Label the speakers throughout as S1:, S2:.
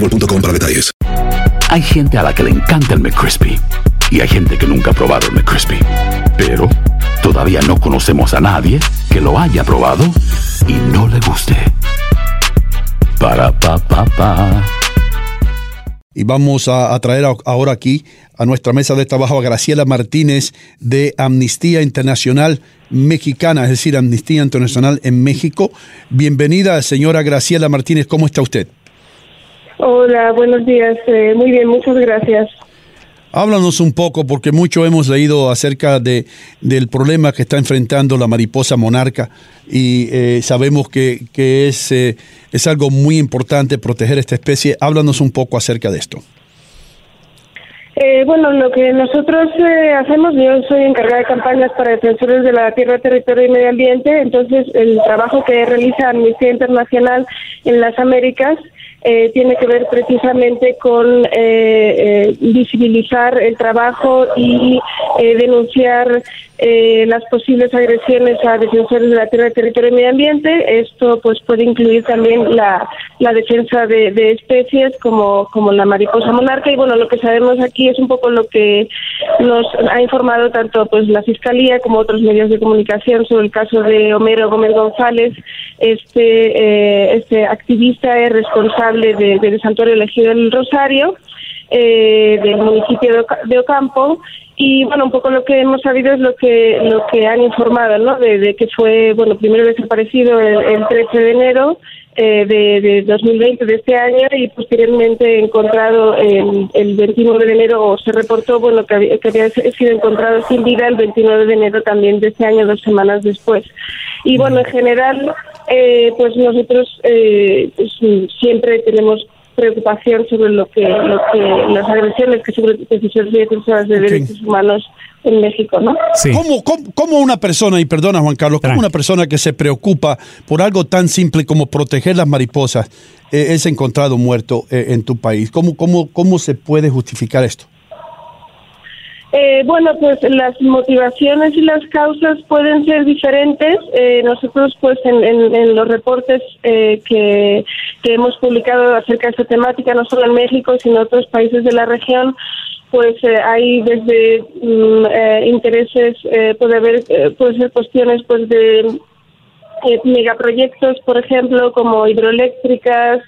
S1: boostmobile.com para detalles.
S2: Hay gente a la que le encanta el McCrispy y hay gente que nunca ha probado el McCrispy. Pero todavía no conocemos a nadie que lo haya probado y no le guste. Para pa pa pa.
S3: Y vamos a, a traer a- ahora aquí a nuestra mesa de trabajo a Graciela Martínez de Amnistía Internacional Mexicana, es decir, Amnistía Internacional en México. Bienvenida, señora Graciela Martínez, ¿cómo está usted?
S4: Hola, buenos días. Eh, muy bien, muchas gracias.
S3: Háblanos un poco, porque mucho hemos leído acerca de, del problema que está enfrentando la mariposa monarca y eh, sabemos que, que es, eh, es algo muy importante proteger esta especie. Háblanos un poco acerca de esto.
S4: Eh, bueno, lo que nosotros eh, hacemos, yo soy encargada de campañas para defensores de la tierra, territorio y medio ambiente, entonces el trabajo que realiza Amnistía Internacional en las Américas eh, tiene que ver precisamente con eh, eh, visibilizar el trabajo y eh, denunciar eh, las posibles agresiones a defensores de la tierra, territorio y medio ambiente. Esto pues puede incluir también la, la defensa de, de especies como, como la mariposa monarca. Y bueno, lo que sabemos aquí es un poco lo que nos ha informado tanto pues la Fiscalía como otros medios de comunicación sobre el caso de Homero Gómez González, este, eh, este activista es responsable de- del Santuario Elegido del Rosario eh, del municipio de, Oca- de Ocampo. Y bueno un poco lo que hemos sabido es lo que lo que han informado no de, de que fue bueno primero desaparecido el, el 13 de enero eh, de, de 2020 de este año y posteriormente encontrado el, el 29 de enero o se reportó bueno que había, que había sido encontrado sin vida el 29 de enero también de este año dos semanas después. Y bueno en general eh, pues nosotros eh, pues, siempre tenemos preocupación sobre lo que, lo que las agresiones que sobre defensores y defensoras de derechos humanos en México, ¿no?
S3: ¿Cómo, cómo, cómo una persona, y perdona Juan Carlos, cómo una persona que se preocupa por algo tan simple como proteger las mariposas eh, es encontrado muerto eh, en tu país? ¿Cómo, cómo, ¿Cómo se puede justificar esto?
S4: Eh, bueno, pues las motivaciones y las causas pueden ser diferentes. Eh, nosotros, pues, en, en- los reportes eh, que, que hemos publicado acerca de esta temática, no solo en México, sino en otros países de la región, pues eh, hay desde mm, eh, intereses, eh, puede haber, puede ser cuestiones, pues, de megaproyectos, por ejemplo, como hidroeléctricas,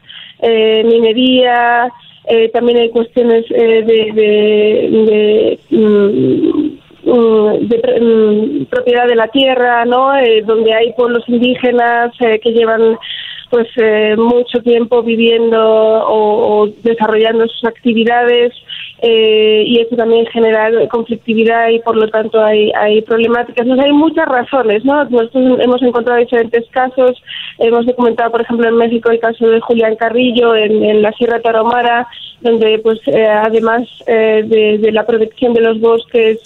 S4: minería, eh, también hay cuestiones eh, de, de, de, mm, mm, mm, propiedad de la tierra, ¿no? Eh, donde hay pueblos indígenas eh, que llevan pues eh, mucho tiempo viviendo o, o desarrollando sus actividades eh, y eso también genera conflictividad y por lo tanto hay, hay problemáticas. Entonces, hay muchas razones, ¿no? Nosotros hemos encontrado diferentes casos, hemos documentado, por ejemplo, en México el caso de Julián Carrillo en, la Sierra Tarahumara, donde pues eh, además eh, de, la protección de los bosques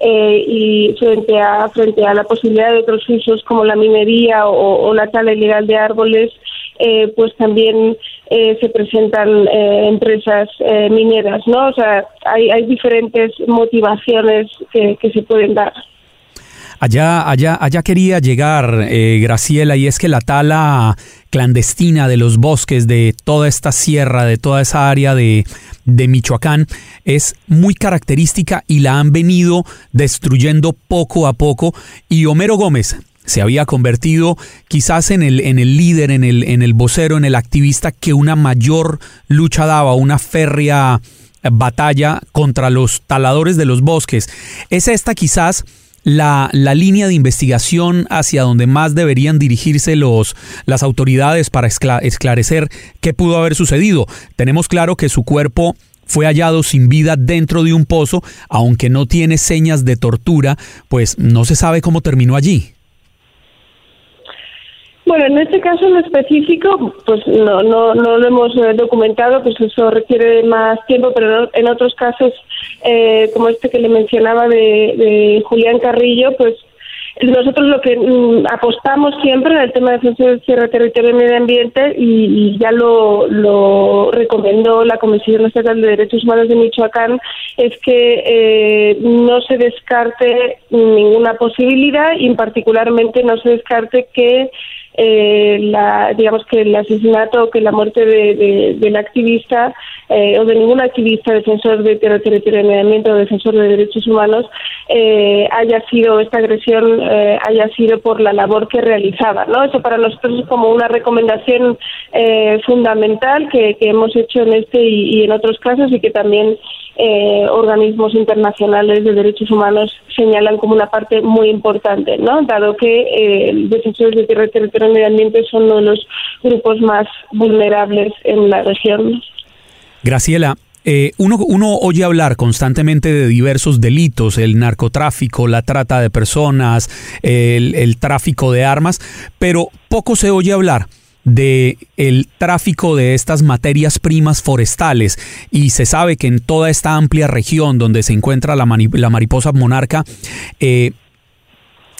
S4: eh, y frente a frente a la posibilidad de otros usos como la minería o la tala ilegal de árboles, eh, pues también eh, se presentan eh, empresas mineras, ¿no? O sea, hay, hay diferentes motivaciones que, que se pueden dar.
S5: Allá, allá, allá quería llegar, eh, Graciela, y es que la tala clandestina de los bosques de toda esta sierra, de toda esa área de, de Michoacán, es muy característica y la han venido destruyendo poco a poco. Y Homero Gómez, se había convertido quizás en el, en el líder, en el, en el vocero, en el activista que una mayor lucha daba, una férrea batalla contra los taladores de los bosques. Es esta quizás la, la, línea de investigación hacia donde más deberían dirigirse los, las autoridades para esclarecer qué pudo haber sucedido. Tenemos claro que su cuerpo fue hallado sin vida dentro de un pozo, aunque no tiene señas de tortura, pues no se sabe cómo terminó allí.
S4: Bueno, en este caso en específico, pues no, no, no lo hemos eh, documentado, pues eso requiere más tiempo, pero en otros casos, eh, como este que le mencionaba de, Julián Carrillo, pues nosotros lo que mm, apostamos siempre en el tema de defensa del tierra, territorio y medio ambiente, y, ya lo, lo, recomendó la Comisión Estatal de Derechos Humanos de Michoacán, es que eh, no se descarte ninguna posibilidad y particularmente no se descarte que eh, la, digamos que el asesinato o que la muerte de, del activista eh, o de ningún activista defensor de ambiente o defensor de derechos humanos eh, haya sido esta agresión eh, haya sido por la labor que realizaba no eso para nosotros es como una recomendación eh, fundamental que, que, hemos hecho en este y, y, en otros casos y que también eh, organismos internacionales de derechos humanos señalan como una parte muy importante, ¿no? Dado que eh, defensores de tierra, territorio y medio ambiente son uno de los grupos más vulnerables en la región.
S5: Graciela, eh, uno, oye hablar constantemente de diversos delitos, el narcotráfico, la trata de personas, el tráfico de armas, pero poco se oye hablar de el tráfico de estas materias primas forestales y se sabe que en toda esta amplia región donde se encuentra la, la mariposa monarca eh,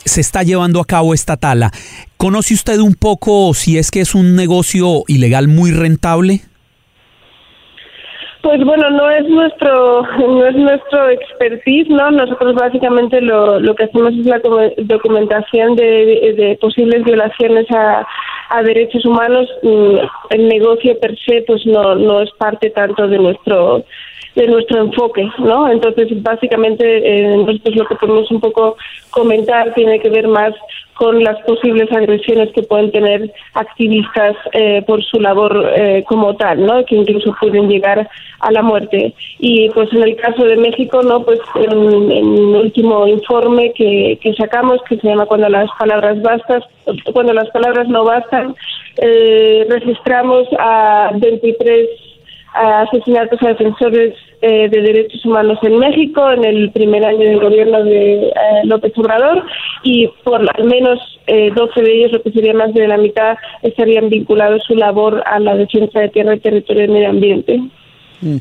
S5: se está llevando a cabo esta tala. ¿Conoce usted un poco si es que es un negocio ilegal muy rentable?
S4: Pues bueno, no es nuestro no es nuestro expertise, ¿no? Nosotros básicamente lo, lo que hacemos es la documentación de, de posibles violaciones a, a derechos humanos. Mm, el negocio per se pues no no es parte tanto de nuestro de nuestro enfoque, ¿no? Entonces, básicamente, eh, nosotros lo que podemos un poco comentar tiene que ver más con las posibles agresiones que pueden tener activistas eh, por su labor eh, como tal, ¿no? Que incluso pueden llegar a la muerte. Y pues en el caso de México, ¿no? Pues en, el último informe que, que sacamos, que se llama Cuando las palabras bastan, cuando las palabras no bastan, eh, registramos a 23 asesinatos a defensores eh, de derechos humanos en México en el primer año del gobierno de eh, López Obrador y por al menos eh, 12 de ellos, lo que sería más de la mitad, estarían vinculados su labor a la defensa de tierra y territorio y medio ambiente.
S3: Mm.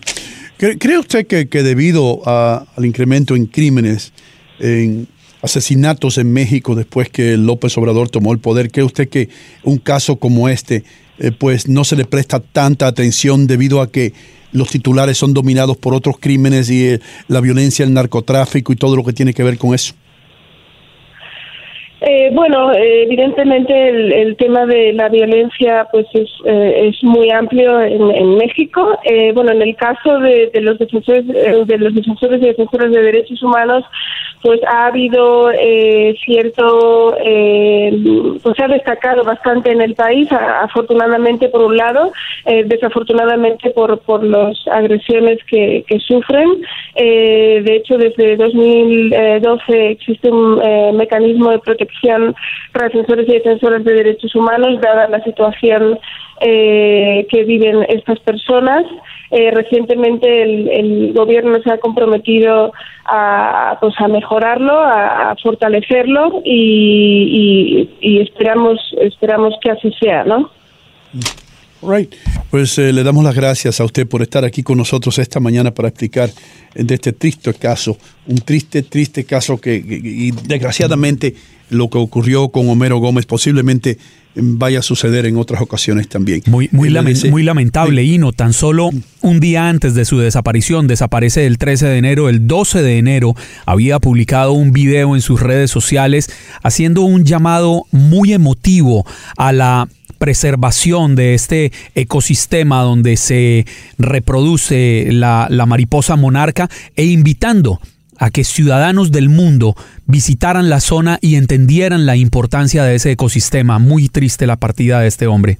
S3: ¿Cree usted que, que debido al incremento en crímenes, en asesinatos en México después que López Obrador tomó el poder, cree usted que un caso como este eh, pues no se le presta tanta atención debido a que los titulares son dominados por otros crímenes y eh, la violencia, el narcotráfico y todo lo que tiene que ver con eso?
S4: Eh, bueno, evidentemente el, tema de la violencia pues es, es muy amplio en, México. bueno, en el caso de, de los defensores de los defensores y defensoras de derechos humanos, pues ha habido eh, cierto, eh, pues se ha destacado bastante en el país, afortunadamente por un lado, eh, desafortunadamente por, por las agresiones que, que sufren. Eh, de hecho, desde 2012 existe un eh, mecanismo de protección para defensores y defensoras de derechos humanos, dada la situación eh, que viven estas personas. Eh, recientemente el, el, gobierno se ha comprometido a, pues, a mejorarlo, a, a fortalecerlo y, y, y, esperamos esperamos que así sea, ¿no?
S3: Right. Pues eh, le damos las gracias a usted por estar aquí con nosotros esta mañana para explicar de este triste caso, un triste, triste caso que, y desgraciadamente lo que ocurrió con Homero Gómez posiblemente vaya a suceder en otras ocasiones también.
S5: Muy, muy, muy lamentable, Hino. Tan solo un día antes de su desaparición, desaparece el 13 de enero, el 12 de enero, había publicado un video en sus redes sociales haciendo un llamado muy emotivo a la preservación de este ecosistema donde se reproduce la, la mariposa monarca e invitando a que ciudadanos del mundo visitaran la zona y entendieran la importancia de ese ecosistema. Muy triste la partida de este hombre.